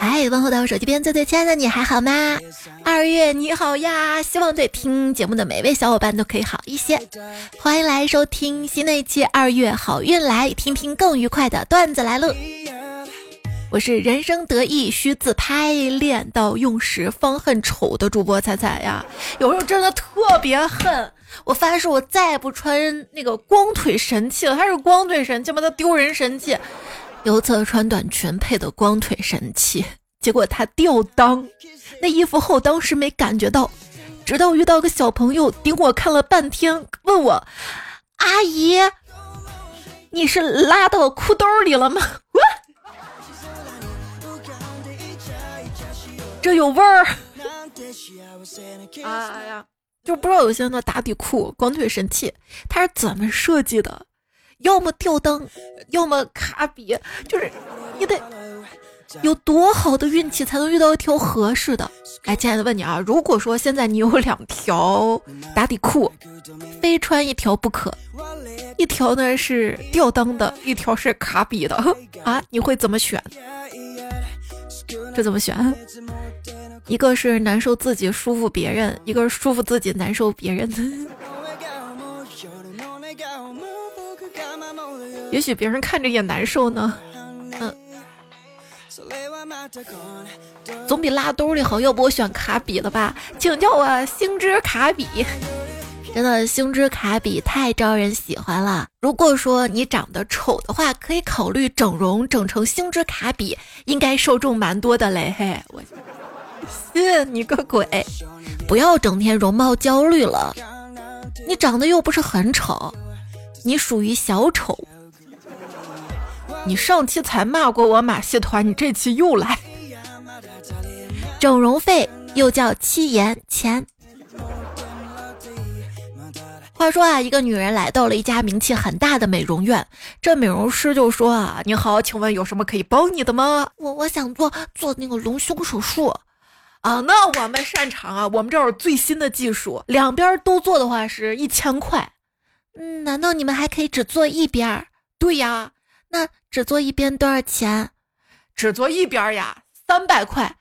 哎，问候到我手机边最最亲爱的你还好吗？二月你好呀，希望对听节目的每位小伙伴都可以好一些。欢迎来收听新的一期二月好运来，听听更愉快的段子来了。我是人生得意须自拍，练到用时方恨丑的主播彩彩呀。有时候真的特别恨，我发誓我再也不穿那个光腿神器了。它是光腿神器吗？它丢人神器。有次穿短裙配的光腿神器，结果它掉裆。那衣服厚，当时没感觉到，直到遇到个小朋友盯我看了半天，问我：“阿姨，你是拉到裤兜里了吗？”这有味儿！哎呀，就不知道有些人的打底裤光腿神器，它是怎么设计的？要么吊裆，要么卡比，就是你得有多好的运气才能遇到一条合适的。哎，亲爱的，问你啊，如果说现在你有两条打底裤，非穿一条不可，一条呢是吊裆的，一条是卡比的 啊，你会怎么选？这怎么选？一个是难受自己舒服别人，一个是舒服自己难受别人。也许别人看着也难受呢。嗯，总比拉兜里好。要不我选卡比的吧？请叫我星之卡比。真的，星之卡比太招人喜欢了。如果说你长得丑的话，可以考虑整容，整成星之卡比，应该受众蛮多的嘞。嘿，我信你个鬼！不要整天容貌焦虑了，你长得又不是很丑，你属于小丑。你上期才骂过我马戏团，你这期又来。整容费又叫七言钱。话说啊，一个女人来到了一家名气很大的美容院，这美容师就说啊：“你好，请问有什么可以帮你的吗？我我想做做那个隆胸手术啊，那我们擅长啊，我们这有最新的技术，两边都做的话是一千块。嗯，难道你们还可以只做一边？对呀，那只做一边多少钱？只做一边呀，三百块。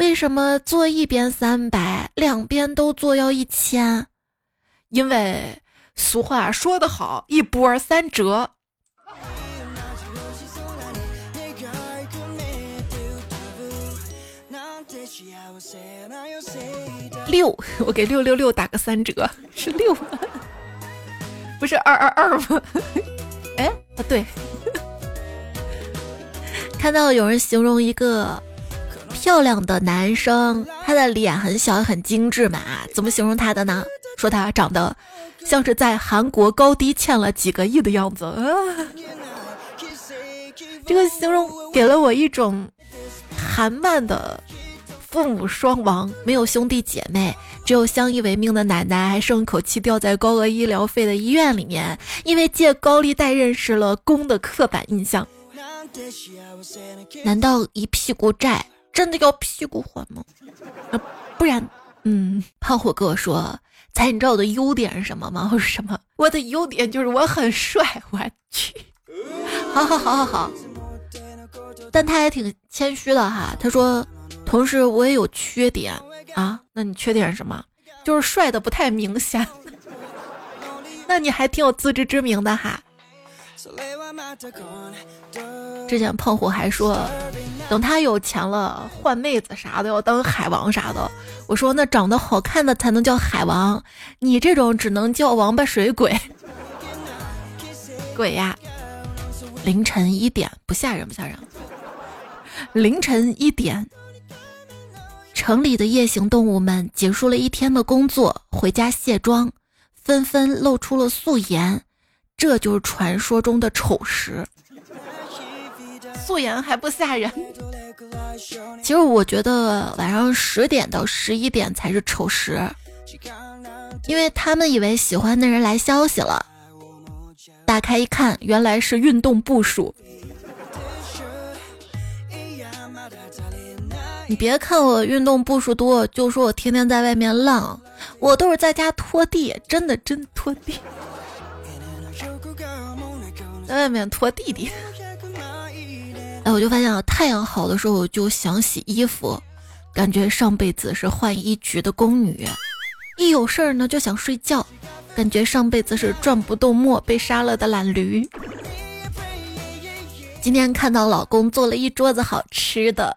为什么做一边三百，两边都做要一千？因为俗话说得好，一波三折。六，我给六六六打个三折，是六吗？不是二二二吗？哎，啊对。看到有人形容一个漂亮的男生，他的脸很小很精致嘛？怎么形容他的呢？说他长得像是在韩国高低欠了几个亿的样子，这个形容给了我一种韩漫的父母双亡，没有兄弟姐妹，只有相依为命的奶奶，还剩口气吊在高额医疗费的医院里面，因为借高利贷认识了公的刻板印象。难道一屁股债真的要屁股还吗？不然，嗯，胖虎跟我说。猜你知道我的优点是什么吗？我说什么？我的优点就是我很帅。我去，好好好好好。但他还挺谦虚的哈，他说，同时我也有缺点啊。那你缺点是什么？就是帅的不太明显。那你还挺有自知之明的哈。之前胖虎还说，等他有钱了换妹子啥的要当海王啥的。我说那长得好看的才能叫海王，你这种只能叫王八水鬼。鬼呀！凌晨一点不吓人不吓人？凌晨一点，城里的夜行动物们结束了一天的工作，回家卸妆，纷纷露出了素颜。这就是传说中的丑时，素颜还不吓人。其实我觉得晚上十点到十一点才是丑时，因为他们以为喜欢的人来消息了，打开一看，原来是运动步数。你别看我运动步数多，就说我天天在外面浪，我都是在家拖地，真的真拖地。在外面拖弟弟，哎，我就发现啊，太阳好的时候我就想洗衣服，感觉上辈子是换衣局的宫女；一有事儿呢就想睡觉，感觉上辈子是转不动磨被杀了的懒驴。今天看到老公做了一桌子好吃的，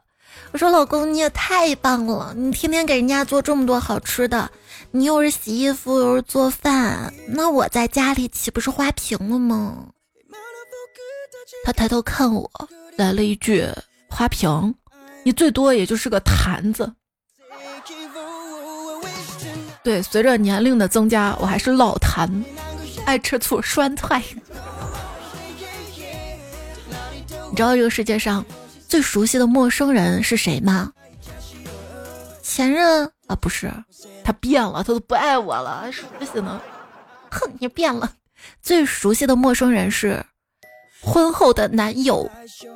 我说老公你也太棒了，你天天给人家做这么多好吃的，你又是洗衣服又是做饭，那我在家里岂不是花瓶了吗？他抬头看我。来了一句花瓶，你最多也就是个坛子。对，随着年龄的增加，我还是老坛，爱吃醋酸菜。你知道这个世界上最熟悉的陌生人是谁吗？前任啊，不是，他变了，他都不爱我了，还熟悉呢。哼，你变了。最熟悉的陌生人是。婚后的男友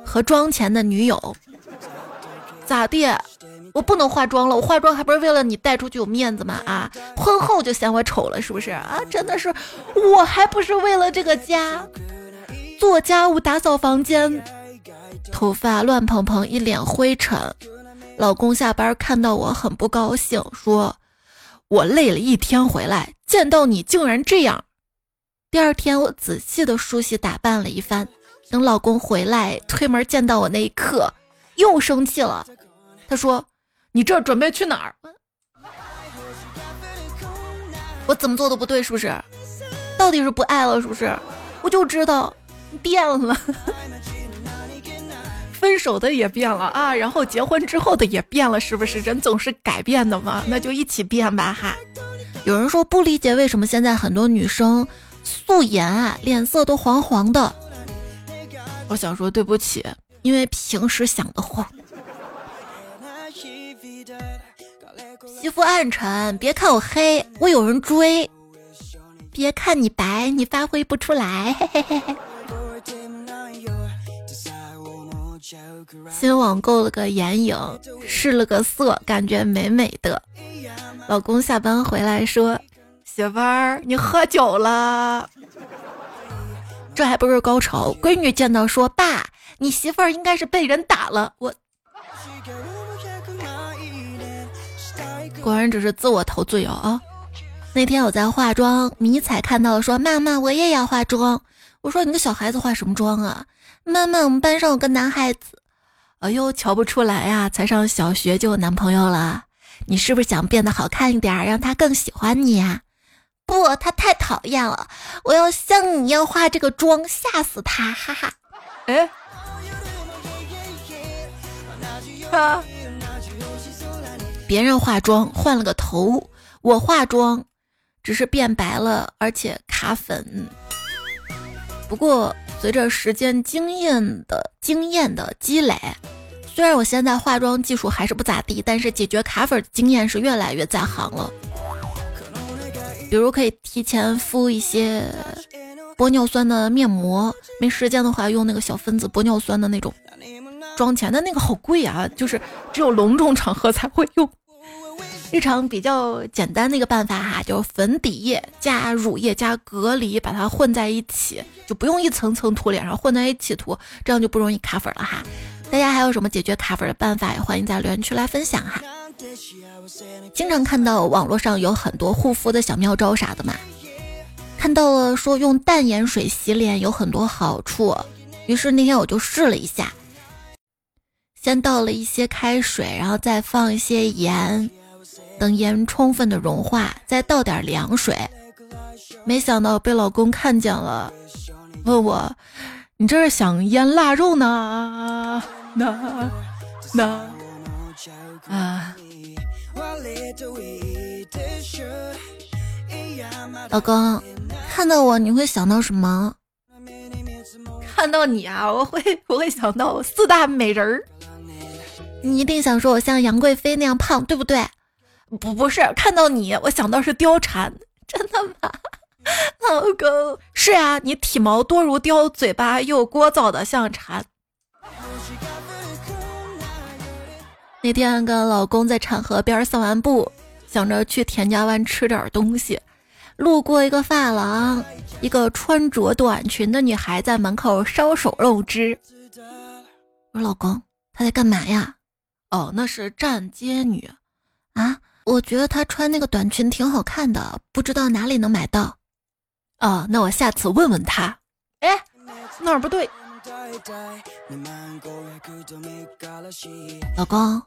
和妆前的女友，咋地？我不能化妆了，我化妆还不是为了你带出去有面子吗？啊，婚后就嫌我丑了是不是？啊，真的是，我还不是为了这个家，做家务、打扫房间，头发乱蓬蓬，一脸灰尘。老公下班看到我很不高兴，说：“我累了一天回来，见到你竟然这样。”第二天，我仔细的梳洗打扮了一番。等老公回来推门见到我那一刻，又生气了。他说：“你这准备去哪儿？”我怎么做都不对，是不是？到底是不爱了，是不是？我就知道变了，分手的也变了啊，然后结婚之后的也变了，是不是？人总是改变的嘛，那就一起变吧哈。有人说不理解为什么现在很多女生。素颜啊，脸色都黄黄的。我想说对不起，因为平时想的慌。皮肤暗沉，别看我黑，我有人追。别看你白，你发挥不出来。新网购了个眼影，试了个色，感觉美美的。老公下班回来说。媳妇儿，你喝酒了？这还不是高潮。闺女见到说：“爸，你媳妇儿应该是被人打了。”我果然只是自我陶醉啊！那天我在化妆，迷彩看到了说：“妈妈，我也要化妆。”我说：“你个小孩子化什么妆啊？”妈妈，我们班上有个男孩子，哎呦，瞧不出来呀，才上小学就有男朋友了。你是不是想变得好看一点，让他更喜欢你呀？不，他太讨厌了。我要像你一样化这个妆，吓死他！哈哈。哎，啊！别人化妆换了个头，我化妆只是变白了，而且卡粉。不过随着时间经验的经验的积累，虽然我现在化妆技术还是不咋地，但是解决卡粉经验是越来越在行了。比如可以提前敷一些玻尿酸的面膜，没时间的话用那个小分子玻尿酸的那种妆前的那个好贵啊，就是只有隆重场合才会用。日常比较简单的一个办法哈，就是粉底液加乳液加隔离，把它混在一起，就不用一层层涂脸上，混在一起涂，这样就不容易卡粉了哈。大家还有什么解决卡粉的办法？也欢迎在留言区来分享哈。经常看到网络上有很多护肤的小妙招啥的嘛，看到了说用淡盐水洗脸有很多好处，于是那天我就试了一下，先倒了一些开水，然后再放一些盐，等盐充分的融化，再倒点凉水，没想到被老公看见了，问我，你这是想腌腊肉呢？那那啊。老公，看到我你会想到什么？看到你啊，我会 我会想到四大美人儿。你一定想说我像杨贵妃那样胖，对不对？不不是，看到你我想到是貂蝉，真的吗？老公，是啊，你体毛多如貂，嘴巴又聒噪的像蝉。那天跟老公在产河边散完步，想着去田家湾吃点东西，路过一个发廊，一个穿着短裙的女孩在门口烧手肉汁。我说老公，她在干嘛呀？哦，那是站街女啊。我觉得她穿那个短裙挺好看的，不知道哪里能买到。哦，那我下次问问她。哎，哪儿不对？老公，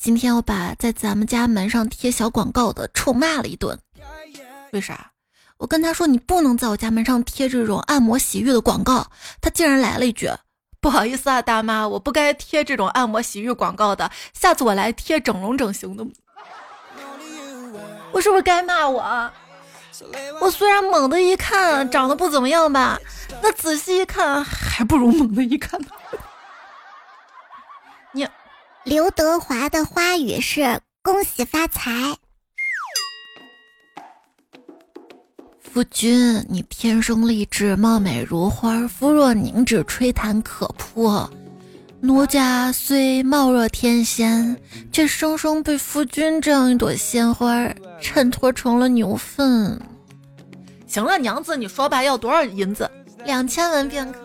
今天我把在咱们家门上贴小广告的臭骂了一顿。为啥？我跟他说你不能在我家门上贴这种按摩洗浴的广告，他竟然来了一句：“不好意思啊，大妈，我不该贴这种按摩洗浴广告的，下次我来贴整容整形的。”我是不是该骂我？我虽然猛的一看长得不怎么样吧，那仔细一看还不如猛的一看呢。你，刘德华的花语是恭喜发财。夫君，你天生丽质，貌美如花，肤若凝脂，吹弹可破。奴家虽貌若天仙，却生生被夫君这样一朵鲜花衬托成了牛粪。行了，娘子，你说吧，要多少银子？两千文便可。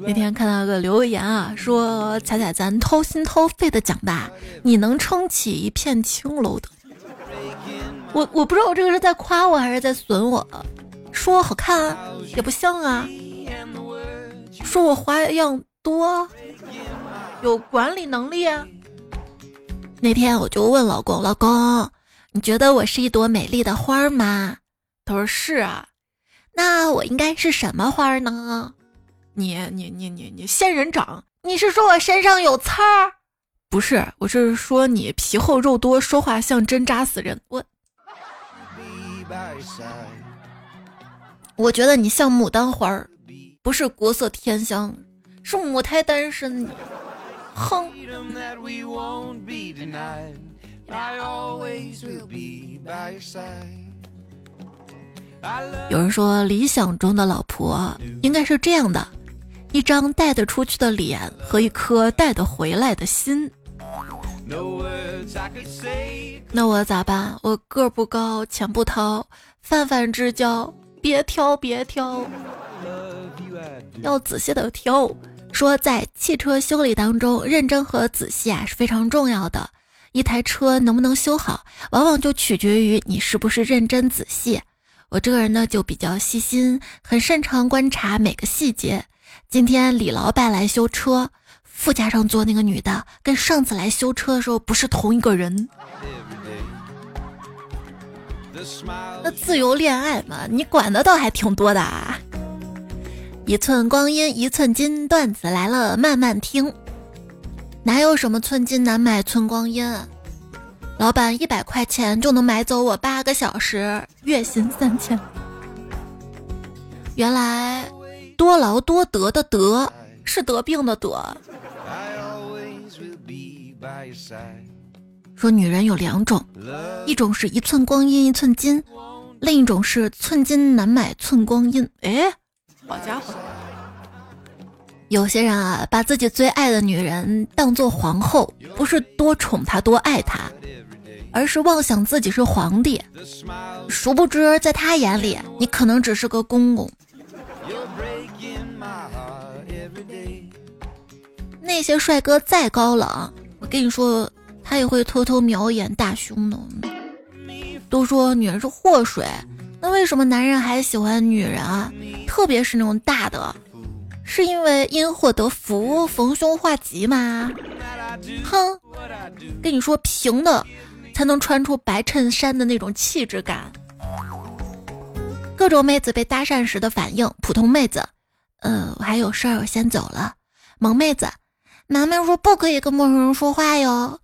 那天看到个留言啊，说彩彩咱掏心掏肺的讲吧，你能撑起一片青楼的。我我不知道我这个是在夸我还是在损我，说我好看也不像啊，说我花样多，有管理能力啊。那天我就问老公，老公，你觉得我是一朵美丽的花吗？他说是啊。那我应该是什么花呢？你你你你你仙人掌？你是说我身上有刺儿？不是，我是说你皮厚肉多，说话像针扎死人。我。我觉得你像牡丹花儿，不是国色天香，是母胎单身。哼！有人说，理想中的老婆应该是这样的：一张带得出去的脸和一颗带得回来的心。那我咋办？我个不高，钱不掏，泛泛之交，别挑，别挑，要仔细的挑。说在汽车修理当中，认真和仔细啊是非常重要的。一台车能不能修好，往往就取决于你是不是认真仔细。我这个人呢就比较细心，很擅长观察每个细节。今天李老板来修车。副驾上坐那个女的，跟上次来修车的时候不是同一个人。那自由恋爱嘛，你管的倒还挺多的。啊。一寸光阴一寸金，段子来了慢慢听。哪有什么寸金难买寸光阴？老板一百块钱就能买走我八个小时，月薪三千。原来多劳多得的得是得病的得。说女人有两种，一种是一寸光阴一寸金，另一种是寸金难买寸光阴。哎，好家伙！有些人啊，把自己最爱的女人当做皇后，不是多宠她多爱她，而是妄想自己是皇帝。殊不知，在他眼里，你可能只是个公公。那些帅哥再高冷。我跟你说，他也会偷偷瞄一眼大胸的。都说女人是祸水，那为什么男人还喜欢女人啊？特别是那种大的，是因为因祸得福，逢凶化吉吗？哼，跟你说平的才能穿出白衬衫的那种气质感。各种妹子被搭讪时的反应：普通妹子，呃，我还有事儿，我先走了。萌妹子。男妹说不可以跟陌生人说话哟。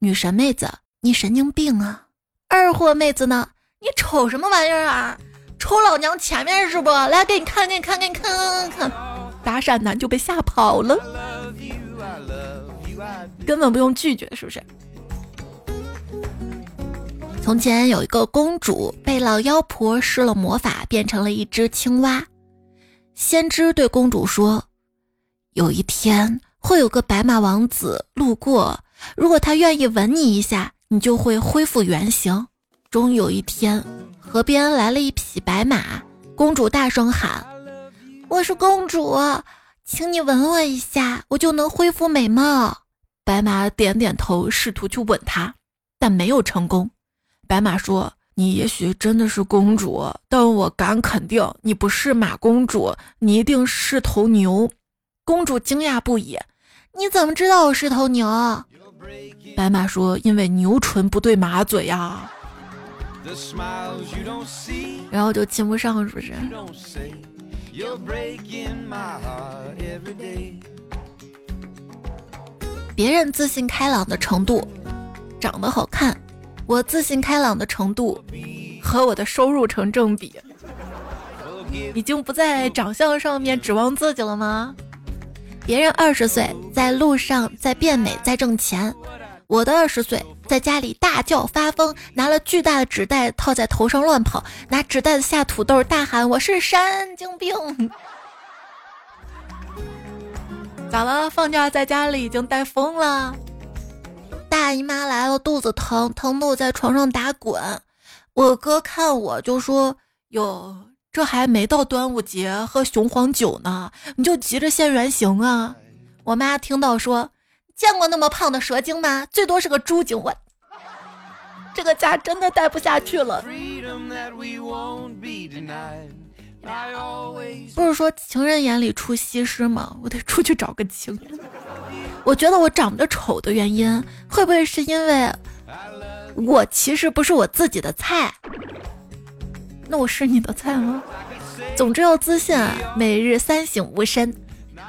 女神妹子，你神经病啊！二货妹子呢？你瞅什么玩意儿啊？瞅老娘前面是不？来给你看，给你看，给你看看看。搭讪男就被吓跑了，根本不用拒绝，是不是？从前有一个公主被老妖婆施了魔法，变成了一只青蛙。先知对公主说：“有一天。”会有个白马王子路过，如果他愿意吻你一下，你就会恢复原形。终于有一天，河边来了一匹白马，公主大声喊：“我是公主，请你吻我一下，我就能恢复美貌。白马点点头，试图去吻她，但没有成功。白马说：“你也许真的是公主，但我敢肯定，你不是马公主，你一定是头牛。”公主惊讶不已：“你怎么知道我是头牛？”白马说：“因为牛唇不对马嘴呀。”然后就亲不上，是不是？别人自信开朗的程度，长得好看；我自信开朗的程度和我的收入成正比。已经不在长相上面指望自己了吗？别人二十岁在路上在变美在挣钱，我的二十岁在家里大叫发疯，拿了巨大的纸袋套在头上乱跑，拿纸袋子下土豆，大喊我是神经病。咋了？放假在家里已经带疯了。大姨妈来了，肚子疼，疼的我在床上打滚。我哥看我就说：“哟，这还没到端午节喝雄黄酒呢，你就急着现原形啊？”我妈听到说：“见过那么胖的蛇精吗？最多是个猪精。”我这个家真的待不下去了。不是说情人眼里出西施吗？我得出去找个情人。我觉得我长得丑的原因，会不会是因为我其实不是我自己的菜？那我是你的菜吗？总之要自信，每日三省吾身。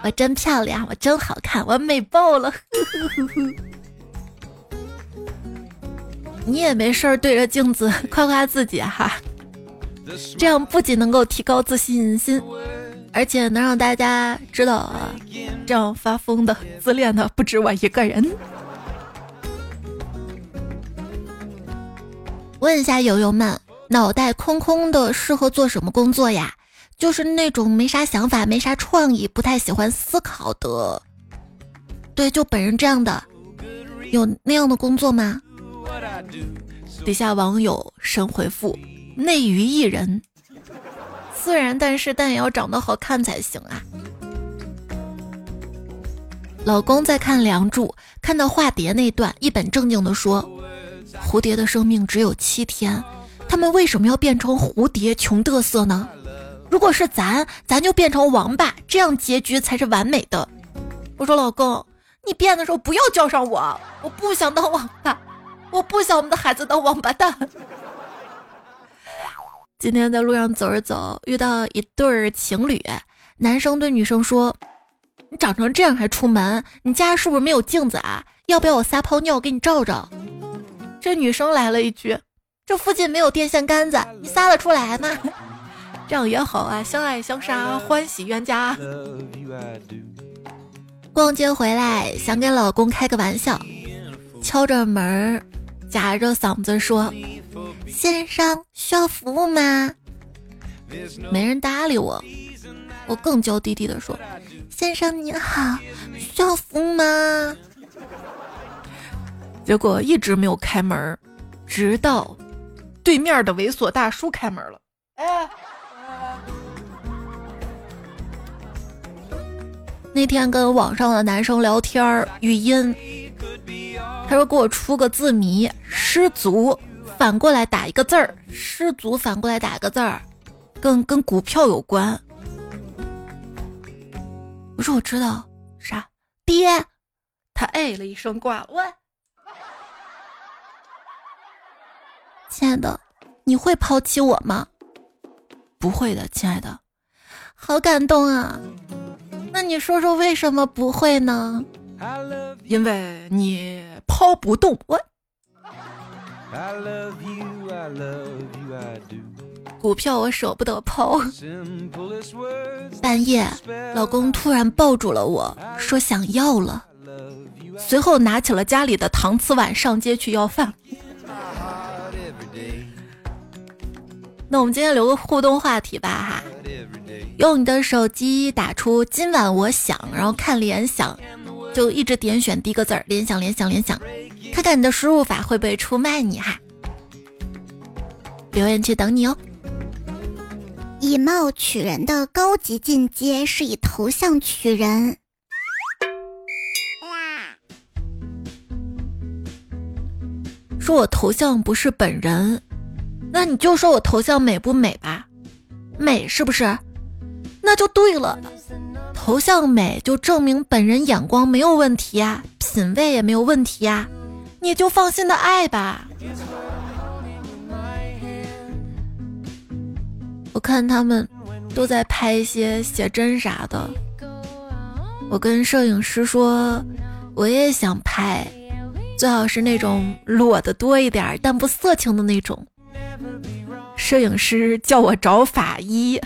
我真漂亮，我真好看，我美爆了。你也没事儿对着镜子夸夸自己哈。这样不仅能够提高自信心，而且能让大家知道啊，这样发疯的、自恋的不止我一个人。问一下友友们，脑袋空空的适合做什么工作呀？就是那种没啥想法、没啥创意、不太喜欢思考的。对，就本人这样的，有那样的工作吗？底下网友神回复。内娱艺人，虽然，但是但也要长得好看才行啊。老公在看《梁祝》，看到化蝶那段，一本正经地说：“蝴蝶的生命只有七天，他们为什么要变成蝴蝶穷嘚瑟呢？如果是咱，咱就变成王八，这样结局才是完美的。”我说：“老公，你变的时候不要叫上我，我不想当王八，我不想我们的孩子当王八蛋。”今天在路上走着走，遇到一对儿情侣，男生对女生说：“你长成这样还出门，你家是不是没有镜子啊？要不要我撒泡尿给你照照？”这女生来了一句：“这附近没有电线杆子，你撒得出来吗？”这样也好啊，相爱相杀，欢喜冤家。逛街回来想给老公开个玩笑，敲着门，夹着嗓子说。先生需要服务吗？没人搭理我，我更娇滴滴的说：“先生你好，需要服务吗？”结果一直没有开门，直到对面的猥琐大叔开门了。哎，那天跟网上的男生聊天语音，他说给我出个字谜，失足。反过来打一个字儿，失足反过来打一个字儿，跟跟股票有关。我说我知道啥，爹，他哎了一声挂了。喂，亲爱的，你会抛弃我吗？不会的，亲爱的。好感动啊！那你说说为什么不会呢？因为你抛不动我。股票我舍不得抛。半夜，老公突然抱住了我，说想要了，随后拿起了家里的搪瓷碗上街去要饭。那我们今天留个互动话题吧哈，用你的手机打出今晚我想，然后看联想，就一直点选第一个字儿，联想联想联想。看看你的输入法会不会出卖你哈？留言区等你哦。以貌取人的高级进阶是以头像取人。说我头像不是本人，那你就说我头像美不美吧？美是不是？那就对了。头像美就证明本人眼光没有问题呀，品味也没有问题呀，你就放心的爱吧。我看他们都在拍一些写真啥的，我跟摄影师说，我也想拍。最好是那种裸的多一点，但不色情的那种。摄影师叫我找法医，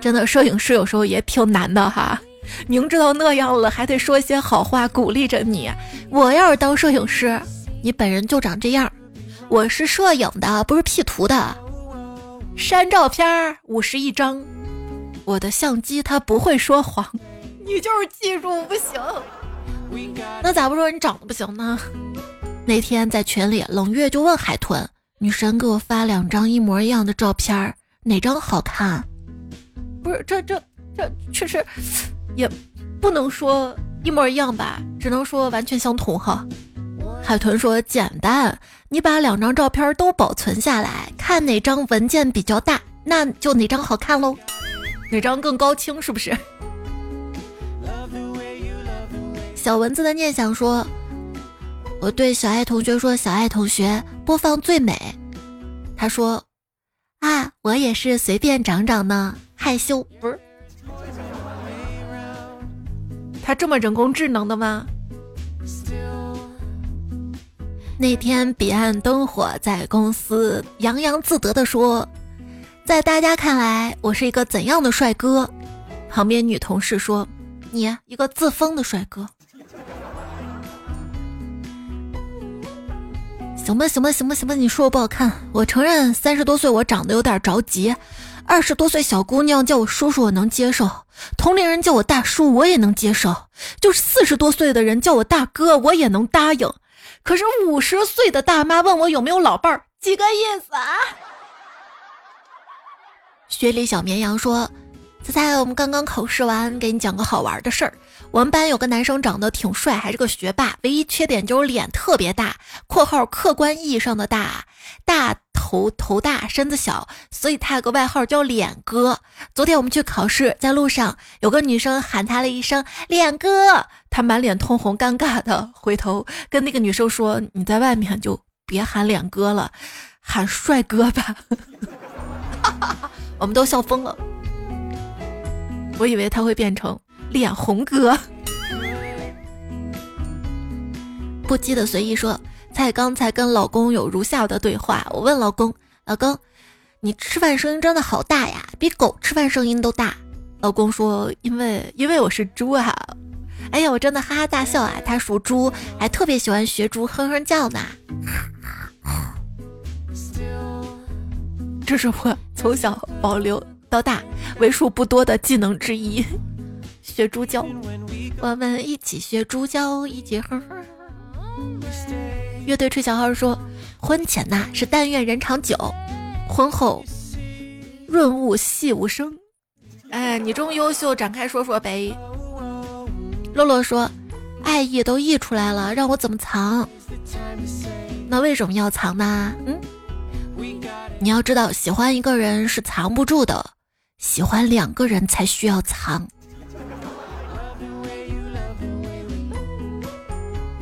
真的，摄影师有时候也挺难的哈。明知道那样了，还得说些好话鼓励着你。我要是当摄影师，你本人就长这样。我是摄影的，不是 P 图的。删照片五十一张，我的相机它不会说谎。你就是技术不行，那咋不说你长得不行呢？那天在群里，冷月就问海豚：“女神给我发两张一模一样的照片，哪张好看？”不是，这这这确实也不能说一模一样吧，只能说完全相同哈。海豚说：“简单，你把两张照片都保存下来，看哪张文件比较大，那就哪张好看喽，哪张更高清，是不是？”小蚊子的念想说：“我对小爱同学说，小爱同学播放最美。”他说：“啊，我也是随便长长呢，害羞不是？他这么人工智能的吗？”那天彼岸灯火在公司洋洋自得的说：“在大家看来，我是一个怎样的帅哥？”旁边女同事说：“你一个自封的帅哥。”行吧，行吧，行吧，行吧，你说我不好看，我承认三十多岁我长得有点着急，二十多岁小姑娘叫我叔叔我能接受，同龄人叫我大叔我也能接受，就是四十多岁的人叫我大哥我也能答应，可是五十岁的大妈问我有没有老伴儿，几个意思啊？雪里小绵羊说：“猜猜我们刚刚考试完，给你讲个好玩的事儿。”我们班有个男生长得挺帅，还是个学霸，唯一缺点就是脸特别大（括号客观意义上的大，大头头大身子小），所以他有个外号叫脸哥。昨天我们去考试，在路上有个女生喊他了一声“脸哥”，他满脸通红，尴尬的回头跟那个女生说：“你在外面就别喊脸哥了，喊帅哥吧。” 我们都笑疯了，我以为他会变成。脸红哥，不羁的随意说：“才刚才跟老公有如下的对话，我问老公，老公，你吃饭声音真的好大呀，比狗吃饭声音都大。”老公说：“因为因为我是猪啊。”哎呀，我真的哈哈大笑啊！他属猪，还特别喜欢学猪哼哼叫呢。这是我从小保留到大为数不多的技能之一。学猪叫，我们一起学猪叫，一起哼哼。乐队吹小号说，婚前呐是但愿人长久，婚后润物细无声。哎，你这么优秀，展开说说呗。洛洛说，爱意都溢出来了，让我怎么藏？那为什么要藏呢？嗯，你要知道，喜欢一个人是藏不住的，喜欢两个人才需要藏。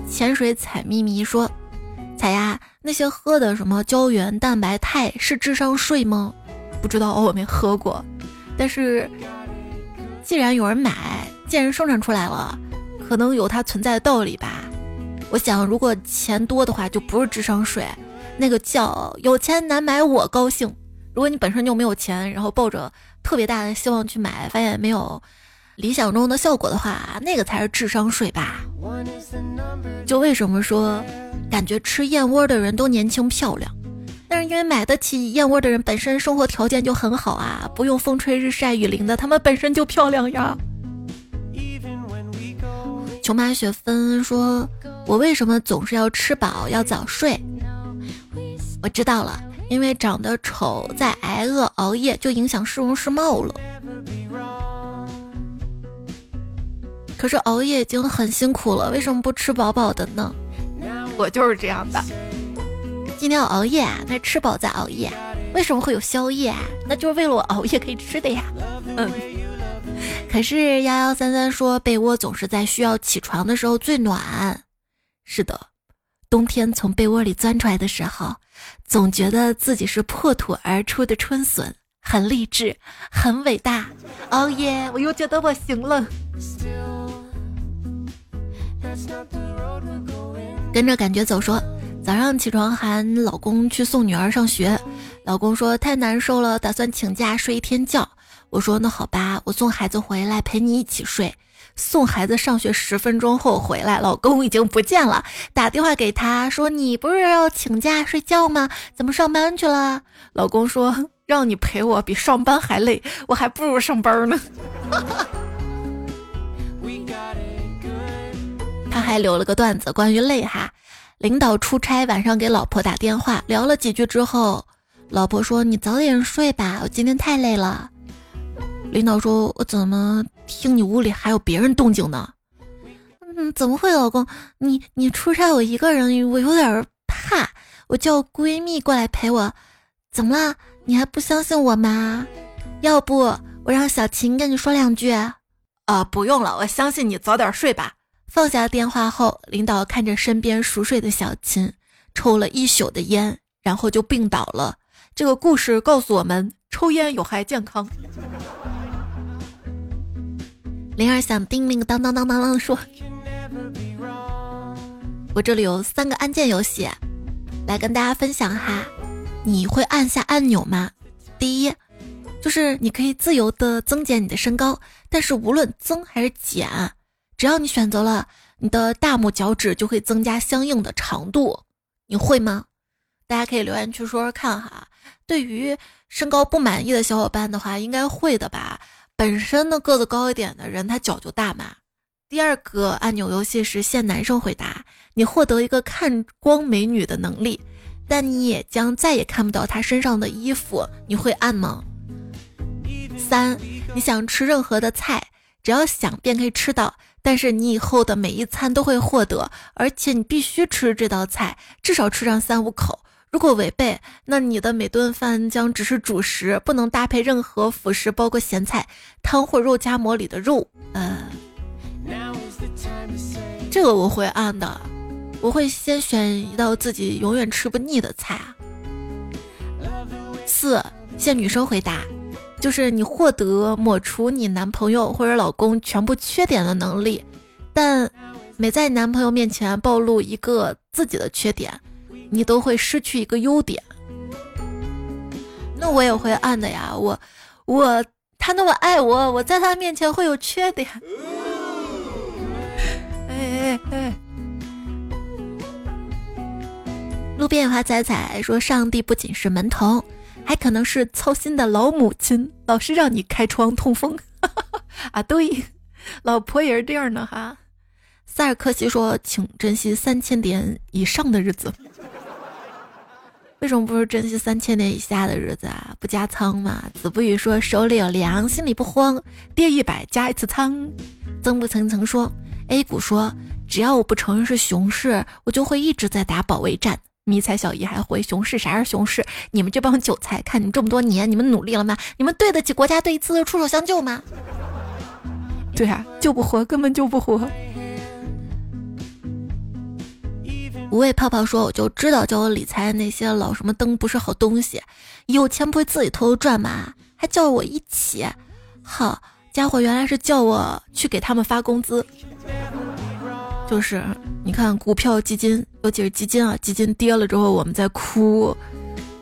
潜水采咪咪说：“彩呀，那些喝的什么胶原蛋白肽是智商税吗？不知道，我没喝过。但是既然有人买，既然生产出来了，可能有它存在的道理吧。我想，如果钱多的话，就不是智商税，那个叫有钱难买我高兴。如果你本身就没有钱，然后抱着特别大的希望去买，发现没有。”理想中的效果的话，那个才是智商税吧？就为什么说感觉吃燕窝的人都年轻漂亮？但是因为买得起燕窝的人本身生活条件就很好啊，不用风吹日晒雨淋的，他们本身就漂亮呀。琼妈雪芬说：“我为什么总是要吃饱要早睡？”我知道了，因为长得丑再挨饿熬夜就影响市容市貌了。可是熬夜已经很辛苦了，为什么不吃饱饱的呢？我就是这样的。今天要熬夜啊，那吃饱再熬夜。为什么会有宵夜啊？那就是为了我熬夜可以吃的呀。嗯。可是幺幺三三说，被窝总是在需要起床的时候最暖。是的，冬天从被窝里钻出来的时候，总觉得自己是破土而出的春笋，很励志，很伟大。熬夜，我又觉得我行了。跟着感觉走，说早上起床喊老公去送女儿上学，老公说太难受了，打算请假睡一天觉。我说那好吧，我送孩子回来陪你一起睡。送孩子上学十分钟后回来，老公已经不见了。打电话给他说你不是要请假睡觉吗？怎么上班去了？老公说让你陪我比上班还累，我还不如上班呢。他还留了个段子，关于累哈。领导出差，晚上给老婆打电话，聊了几句之后，老婆说：“你早点睡吧，我今天太累了。”领导说：“我怎么听你屋里还有别人动静呢？”嗯，怎么会，老公？你你出差，我一个人，我有点怕。我叫闺蜜过来陪我。怎么了？你还不相信我吗？要不我让小琴跟你说两句？啊，不用了，我相信你，早点睡吧。放下电话后，领导看着身边熟睡的小琴，抽了一宿的烟，然后就病倒了。这个故事告诉我们，抽烟有害健康。灵儿想叮铃当当当当当说：“我这里有三个按键游戏，来跟大家分享哈。你会按下按钮吗？第一，就是你可以自由的增减你的身高，但是无论增还是减。”只要你选择了，你的大拇脚趾就会增加相应的长度，你会吗？大家可以留言区说说看哈。对于身高不满意的小伙伴的话，应该会的吧？本身呢个子高一点的人，他脚就大嘛。第二个按钮游戏是限男生回答，你获得一个看光美女的能力，但你也将再也看不到她身上的衣服，你会按吗？三，你想吃任何的菜，只要想便可以吃到。但是你以后的每一餐都会获得，而且你必须吃这道菜，至少吃上三五口。如果违背，那你的每顿饭将只是主食，不能搭配任何辅食，包括咸菜、汤或肉夹馍里的肉。嗯，这个我会按的，我会先选一道自己永远吃不腻的菜啊。四，现女生回答。就是你获得抹除你男朋友或者老公全部缺点的能力，但每在男朋友面前暴露一个自己的缺点，你都会失去一个优点。那我也会按的呀，我我他那么爱我，我在他面前会有缺点。哎哎哎！路边野花采采说，上帝不仅是门童。还可能是操心的老母亲，老是让你开窗通风。啊，对，老婆也是这样的哈。塞尔克西说：“请珍惜三千点以上的日子。”为什么不是珍惜三千点以下的日子啊？不加仓嘛？子不语说：“手里有粮，心里不慌，跌一百加一次仓。”曾不曾曾说：“A 股说，只要我不承认是熊市，我就会一直在打保卫战。”迷彩小姨还回熊市？啥是熊市？你们这帮韭菜，看你们这么多年，你们努力了吗？你们对得起国家队一次出手相救吗？对啊，救不活，根本救不活。无畏泡泡说：“我就知道教我理财那些老什么灯不是好东西，有钱不会自己偷偷赚吗？还叫我一起，好家伙，原来是叫我去给他们发工资。”就是你看股票基金，尤其是基金啊，基金跌了之后我们在哭，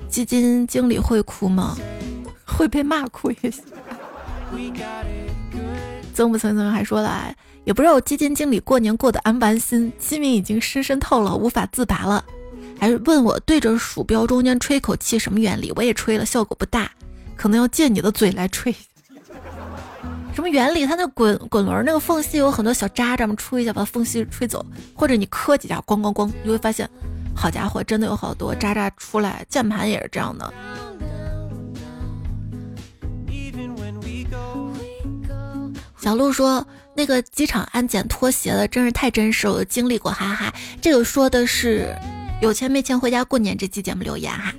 基金经理会哭吗？会被骂哭也行。曾不曾曾还说来，也不知道基金经理过年过得安不安心，心里已经深深透了，无法自拔了。还问我对着鼠标中间吹口气什么原理？我也吹了，效果不大，可能要借你的嘴来吹。什么原理？它那滚滚轮那个缝隙有很多小渣渣嘛，吹一下把缝隙吹走，或者你磕几下，咣咣咣，你会发现好家伙，真的有好多渣渣出来，键盘也是这样的。小鹿说：“那个机场安检脱鞋的，真是太真实了，经历过，哈哈。”这个说的是有钱没钱回家过年这期节目留言哈。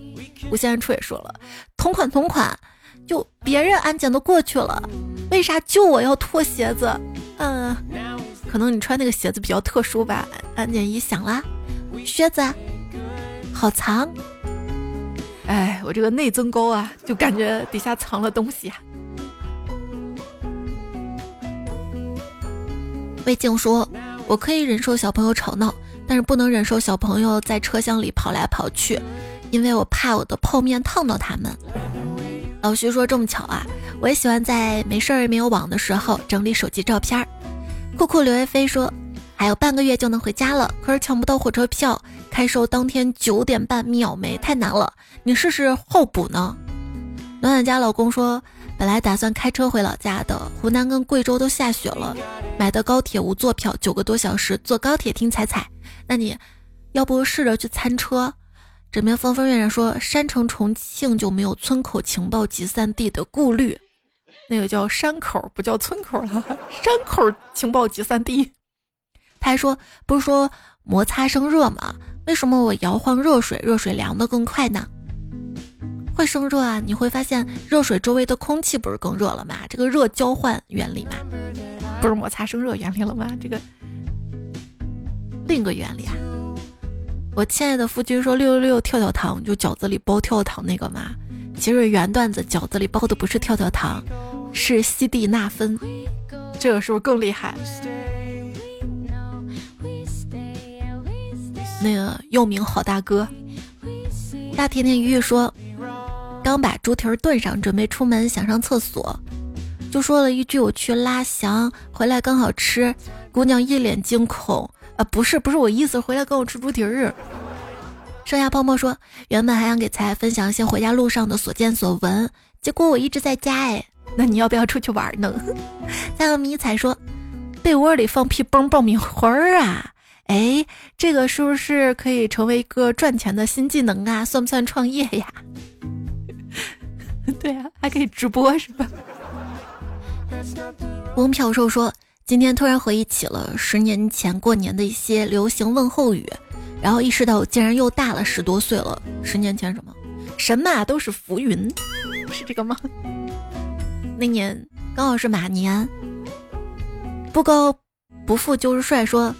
吴先生出也说了，同款同款，就别人安检都过去了，为啥就我要脱鞋子？嗯，可能你穿那个鞋子比较特殊吧。安检一响啦，靴子好藏。哎，我这个内增高啊，就感觉底下藏了东西啊。魏静说：“我可以忍受小朋友吵闹，但是不能忍受小朋友在车厢里跑来跑去，因为我怕我的泡面烫到他们。”老徐说：“这么巧啊，我也喜欢在没事儿没有网的时候整理手机照片儿。”酷酷刘亦菲说：“还有半个月就能回家了，可是抢不到火车票，开售当天九点半秒没，太难了。你试试候补呢。”暖暖家老公说。本来打算开车回老家的，湖南跟贵州都下雪了，买的高铁无座票，九个多小时坐高铁听彩彩。那你要不试着去餐车？枕边风风月月说，山城重庆就没有村口情报集散地的顾虑，那个叫山口，不叫村口了，山口情报集散地。他还说，不是说摩擦生热吗？为什么我摇晃热水，热水凉的更快呢？会生热啊！你会发现热水周围的空气不是更热了吗？这个热交换原理嘛，不是摩擦生热原理了吗？这个另一个原理啊！我亲爱的夫君说六六六跳跳糖就饺子里包跳跳糖那个嘛，其实原段子饺子里包的不是跳跳糖，是西地那芬，这个是不是更厉害？那个又名好大哥，大甜甜鱼鱼说。刚把猪蹄儿炖上，准备出门，想上厕所，就说了一句：“我去拉翔，回来刚好吃。”姑娘一脸惊恐：“啊，不是，不是我意思，回来跟我吃猪蹄儿。”剩下泡沫说：“原本还想给才分享一些回家路上的所见所闻，结果我一直在家。哎，那你要不要出去玩呢？” 再有迷彩说：“被窝里放屁崩爆米花儿啊！哎，这个是不是可以成为一个赚钱的新技能啊？算不算创业呀？” 对啊，还可以直播是吧？翁票寿说，今天突然回忆起了十年前过年的一些流行问候语，然后意识到我竟然又大了十多岁了。十年前什么？神马都是浮云，是这个吗？那年刚好是马年，不高不富就是帅。说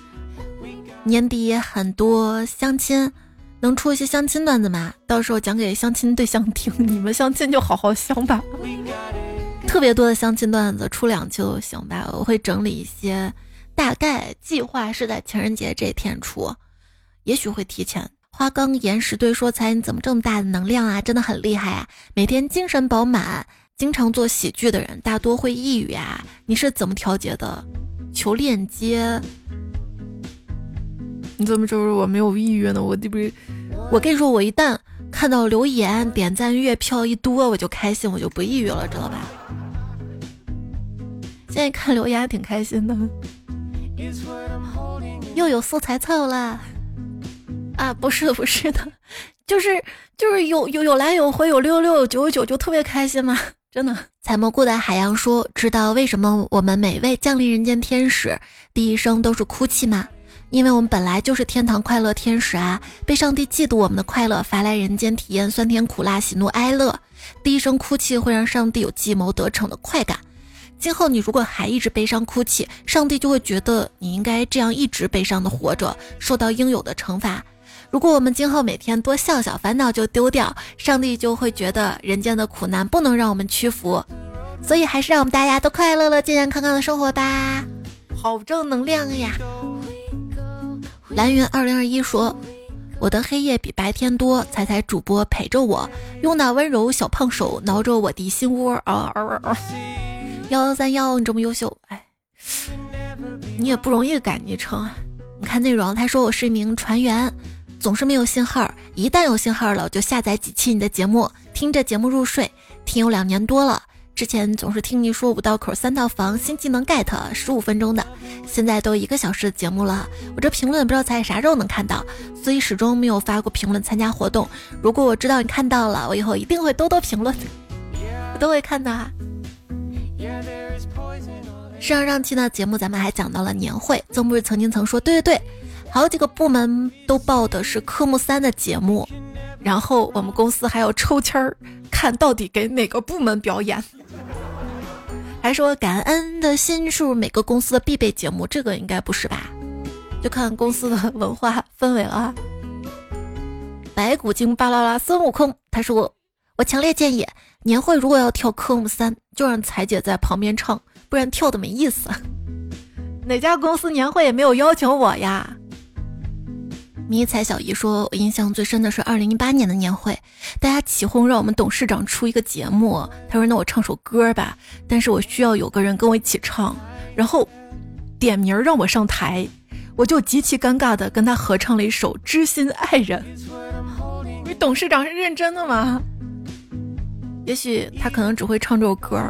年底很多相亲。能出一些相亲段子吗？到时候讲给相亲对象听。你们相亲就好好相吧。特别多的相亲段子，出两期都行吧。我会整理一些，大概计划是在情人节这天出，也许会提前。花岗岩石堆说：“才你怎么这么大的能量啊？真的很厉害啊！每天精神饱满，经常做喜剧的人大多会抑郁啊。你是怎么调节的？求链接。你怎么就是我没有抑郁呢？我这不是。”我跟你说，我一旦看到留言、点赞、月票一多，我就开心，我就不抑郁了，知道吧？现在看留言还挺开心的，又有素材凑了啊！不是的，不是的，就是就是有有有来有回，有六六有九九，就特别开心嘛，真的。采蘑菇的海洋说：“知道为什么我们每位降临人间天使第一声都是哭泣吗？”因为我们本来就是天堂快乐天使啊，被上帝嫉妒我们的快乐，发来人间体验酸甜苦辣喜怒哀乐。第一声哭泣会让上帝有计谋得逞的快感。今后你如果还一直悲伤哭泣，上帝就会觉得你应该这样一直悲伤的活着，受到应有的惩罚。如果我们今后每天多笑笑，烦恼就丢掉，上帝就会觉得人间的苦难不能让我们屈服。所以还是让我们大家都快乐乐、健健康康的生活吧，好正能量呀！蓝云二零二一说：“我的黑夜比白天多，彩彩主播陪着我，用那温柔小胖手挠着我的心窝。”啊啊啊！幺幺三幺，你这么优秀，哎，你也不容易改昵称啊。你看内容，他说我是一名船员，总是没有信号，一旦有信号了，我就下载几期你的节目，听着节目入睡，听有两年多了，之前总是听你说五道口三套房新技能 get 十五分钟的，现在都一个小时的节目了，我这评论不知道在啥时候能看到，所以始终没有发过评论参加活动。如果我知道你看到了，我以后一定会多多评论，我都会看的哈。上上期呢节目咱们还讲到了年会，曾不是曾经曾说，对对对，好几个部门都报的是科目三的节目，然后我们公司还要抽签儿，看到底给哪个部门表演。还说感恩的心是每个公司的必备节目，这个应该不是吧？就看公司的文化氛围了。白骨精巴拉拉孙悟空，他说我强烈建议年会如果要跳科目三，就让彩姐在旁边唱，不然跳的没意思。哪家公司年会也没有邀请我呀？迷彩小姨说：“我印象最深的是二零一八年的年会，大家起哄让我们董事长出一个节目。他说：‘那我唱首歌吧，但是我需要有个人跟我一起唱。’然后点名让我上台，我就极其尴尬的跟他合唱了一首《知心爱人》。你董事长是认真的吗？也许他可能只会唱这首歌。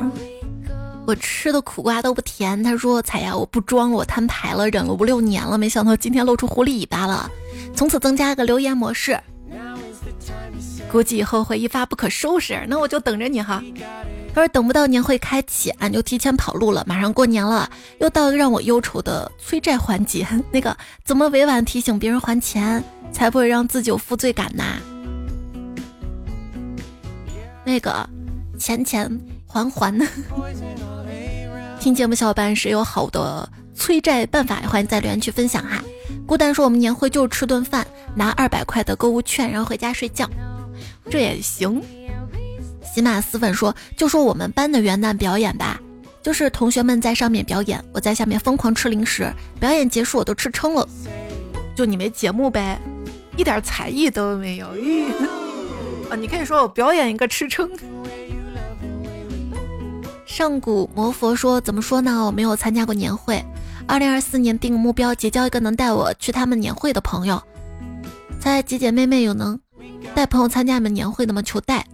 我吃的苦瓜都不甜。他说：‘彩呀，我不装了，我摊牌了，忍了五六年了，没想到今天露出狐狸尾巴了。’”从此增加个留言模式，估计以后会一发不可收拾。那我就等着你哈。他说等不到年会开启，俺就提前跑路了。马上过年了，又到让我忧愁的催债环节。那个怎么委婉提醒别人还钱，才不会让自己有负罪感呢？那个钱钱还还呢？听节目小伙伴谁有好的催债办法，欢迎在留言区分享哈。孤单说：“我们年会就是吃顿饭，拿二百块的购物券，然后回家睡觉，这也行。”喜马斯粉说：“就说我们班的元旦表演吧，就是同学们在上面表演，我在下面疯狂吃零食。表演结束，我都吃撑了。就你没节目呗，一点才艺都没有。啊，你可以说我表演一个吃撑。”上古魔佛说：“怎么说呢？我没有参加过年会。”二零二四年定个目标，结交一个能带我去他们年会的朋友。在姐姐妹妹有能带朋友参加你们年会的吗？求带，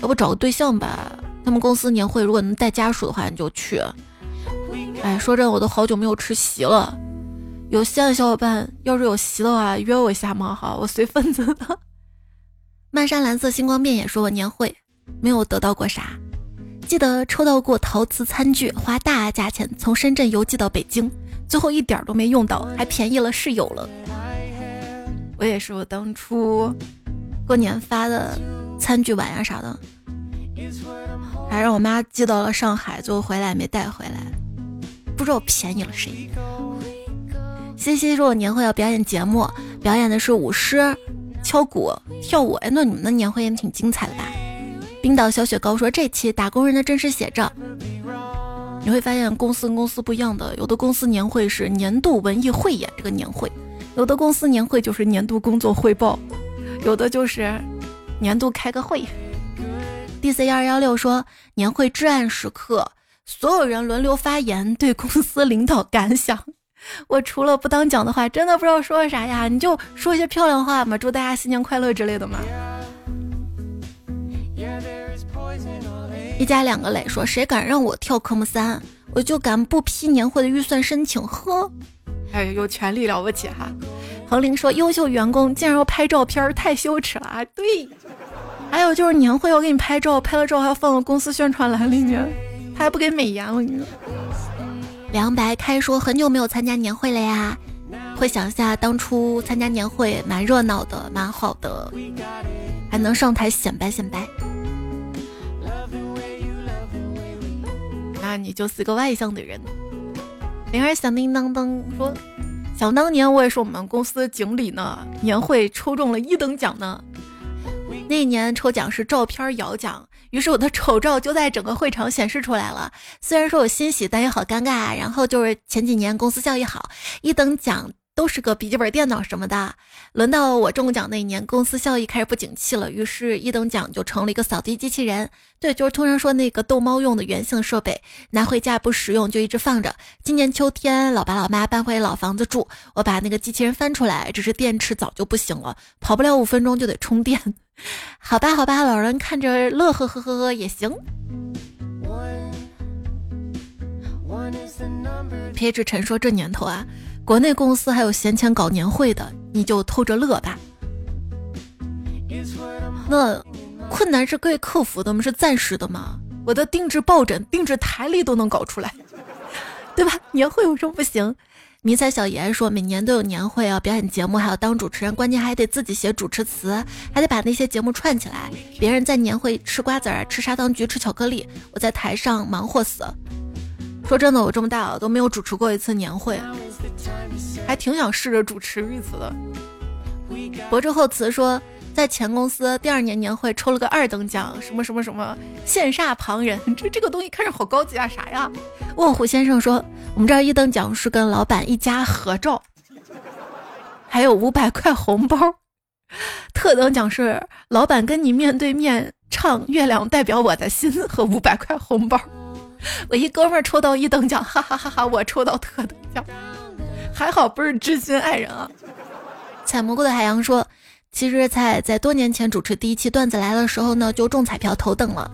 要不找个对象吧。他们公司年会如果能带家属的话，你就去。哎，说真，我都好久没有吃席了。有西安的小伙伴要是有席的话，约我一下嘛哈，我随份子的。漫山蓝色星光遍野说我年会没有得到过啥。记得抽到过陶瓷餐具，花大价钱从深圳邮寄到北京，最后一点都没用到，还便宜了室友了。我也是，我当初过年发的餐具碗呀啥的，还让我妈寄到了上海，最后回来也没带回来，不知道便宜了谁。西西说我年会要表演节目，表演的是舞狮、敲鼓、跳舞。哎，那你们的年会也挺精彩的吧？冰岛小雪糕说：“这期打工人的真实写照，你会发现公司跟公司不一样的。有的公司年会是年度文艺汇演这个年会，有的公司年会就是年度工作汇报，有的就是年度开个会。”D C 二幺六说：“年会至暗时刻，所有人轮流发言，对公司领导感想。我除了不当讲的话，真的不知道说啥呀？你就说一些漂亮话嘛，祝大家新年快乐之类的嘛。”一家两个磊说：“谁敢让我跳科目三，我就敢不批年会的预算申请。”呵，哎，有权利了不起哈。恒林说：“优秀员工竟然要拍照片，太羞耻了啊！”对，还有就是年会要给你拍照，拍了照还要放到公司宣传栏里面，他还不给美颜了。你说。凉白开说：“很久没有参加年会了呀，会想一下当初参加年会，蛮热闹的，蛮好的，还能上台显摆显摆。”你就是个外向的人。铃儿响叮当当说：“想当年我也是我们公司经理呢，年会抽中了一等奖呢。那年抽奖是照片摇奖，于是我的丑照就在整个会场显示出来了。虽然说我欣喜，但也好尴尬。然后就是前几年公司效益好，一等奖。”都是个笔记本电脑什么的。轮到我中奖那一年，公司效益开始不景气了，于是一等奖就成了一个扫地机器人。对，就是通常说那个逗猫用的圆形设备，拿回家不实用就一直放着。今年秋天，老爸老妈搬回老房子住，我把那个机器人翻出来，只是电池早就不行了，跑不了五分钟就得充电。好吧，好吧，老人看着乐呵呵呵呵也行。撇志晨说：“这年头啊，国内公司还有闲钱搞年会的，你就偷着乐吧。那困难是可以克服的吗？是暂时的吗？我的定制抱枕、定制台历都能搞出来，对吧？年会有什么不行？”迷彩小爷说：“每年都有年会啊，表演节目，还要当主持人，关键还得自己写主持词，还得把那些节目串起来。别人在年会吃瓜子儿、吃砂糖橘、吃巧克力，我在台上忙活死。说真的，我这么大了都没有主持过一次年会，还挺想试着主持一次的。”博之后词说。在前公司第二年年会抽了个二等奖，什么什么什么，羡煞旁人。这这个东西看着好高级啊，啥呀？卧虎先生说，我们这儿一等奖是跟老板一家合照，还有五百块红包。特等奖是老板跟你面对面唱《月亮代表我的心》和五百块红包。我一哥们儿抽到一等奖，哈哈哈哈！我抽到特等奖，还好不是知心爱人啊。采蘑菇的海洋说。其实彩在多年前主持第一期段子来的时候呢，就中彩票头等了，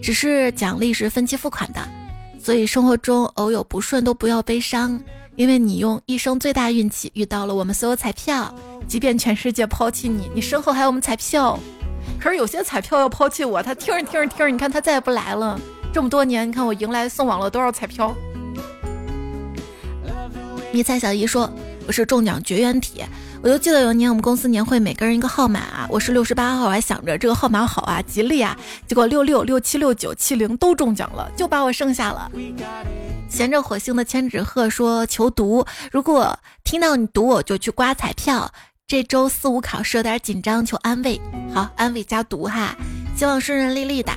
只是奖励是分期付款的，所以生活中偶有不顺都不要悲伤，因为你用一生最大运气遇到了我们所有彩票，即便全世界抛弃你，你身后还有我们彩票。可是有些彩票要抛弃我，他听着听着听着，你看他再也不来了。这么多年，你看我迎来送往了多少彩票？迷彩小姨说我是中奖绝缘体。我就记得有一年我们公司年会，每个人一个号码啊，我是六十八号，我还想着这个号码好啊，吉利啊，结果六六六七六九七零都中奖了，就把我剩下了。衔着火星的千纸鹤说求读，如果听到你读我就去刮彩票。这周四五考试有点紧张，求安慰。好，安慰加读哈，希望顺顺利利的。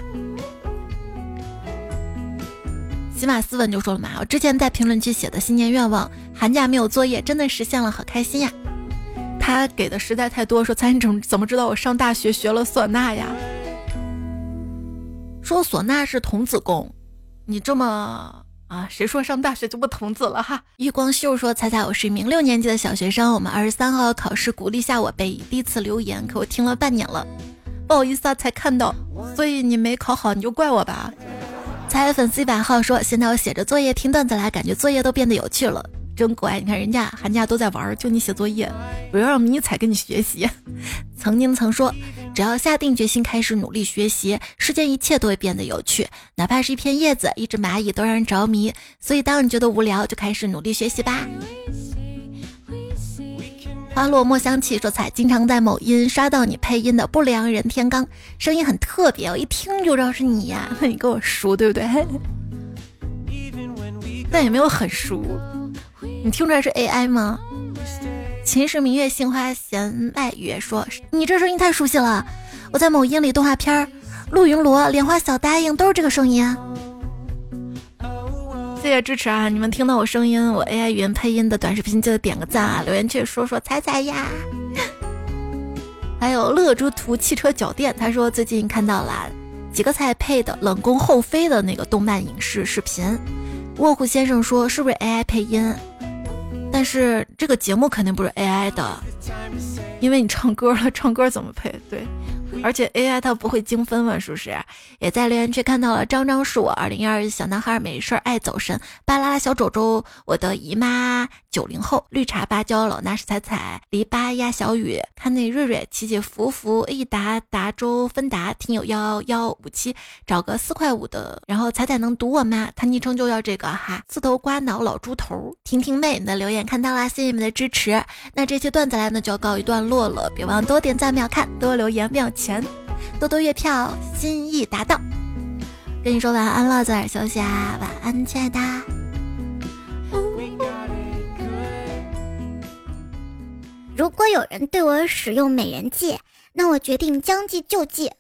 喜马斯文就说了嘛，我之前在评论区写的新年愿望，寒假没有作业，真的实现了，好开心呀。他给的实在太多，说咱怎怎么知道我上大学学了唢呐呀？说唢呐是童子功，你这么啊？谁说上大学就不童子了哈？月光秀说：猜猜我是一名六年级的小学生，我们二十三号考试，鼓励下我背第一次留言，可我听了半年了，不好意思啊，才看到，所以你没考好你就怪我吧。猜粉丝一百号说：现在我写着作业听段子来，感觉作业都变得有趣了。真乖，你看人家寒假都在玩，就你写作业，我要让迷彩跟你学习。曾经曾说，只要下定决心开始努力学习，世间一切都会变得有趣，哪怕是一片叶子、一只蚂蚁都让人着迷。所以，当你觉得无聊，就开始努力学习吧。花落莫香气说彩，经常在某音刷到你配音的不良人天罡，声音很特别，我一听就知道是你呀，你跟我熟对不对？但也没有很熟。你听出来是 AI 吗？秦时明月杏花弦外月说：“你这声音太熟悉了，我在某音里动画片《陆云罗莲花小答应》都是这个声音。”谢谢支持啊！你们听到我声音，我 AI 语音配音的短视频记得点个赞啊！留言区说说猜猜呀！还有乐猪图汽车脚垫，他说最近看到了几个菜配的冷宫后妃的那个动漫影视视频。卧虎先生说是不是 AI 配音？但是这个节目肯定不是 AI 的，因为你唱歌了，唱歌怎么配？对。而且 AI 它不会精分嘛，是不是？也在留言区看到了张张是我二零一二小男孩没事儿爱走神，巴啦啦小肘肘我的姨妈九零后绿茶芭蕉老衲是彩彩篱笆鸭小雨看那瑞瑞起起伏伏一达达州芬达听友幺幺五七找个四块五的，然后彩彩能读我吗？他昵称就要这个哈，四头瓜脑老猪头婷婷妹你的留言看到了，谢谢你们的支持。那这期段子来呢就要告一段落了，别忘多点赞、秒看、多留言、秒钱。多多月票，心意达到。跟你说晚安了，早点休息啊，晚安，亲爱的。如果有人对我使用美人计，那我决定将计就计。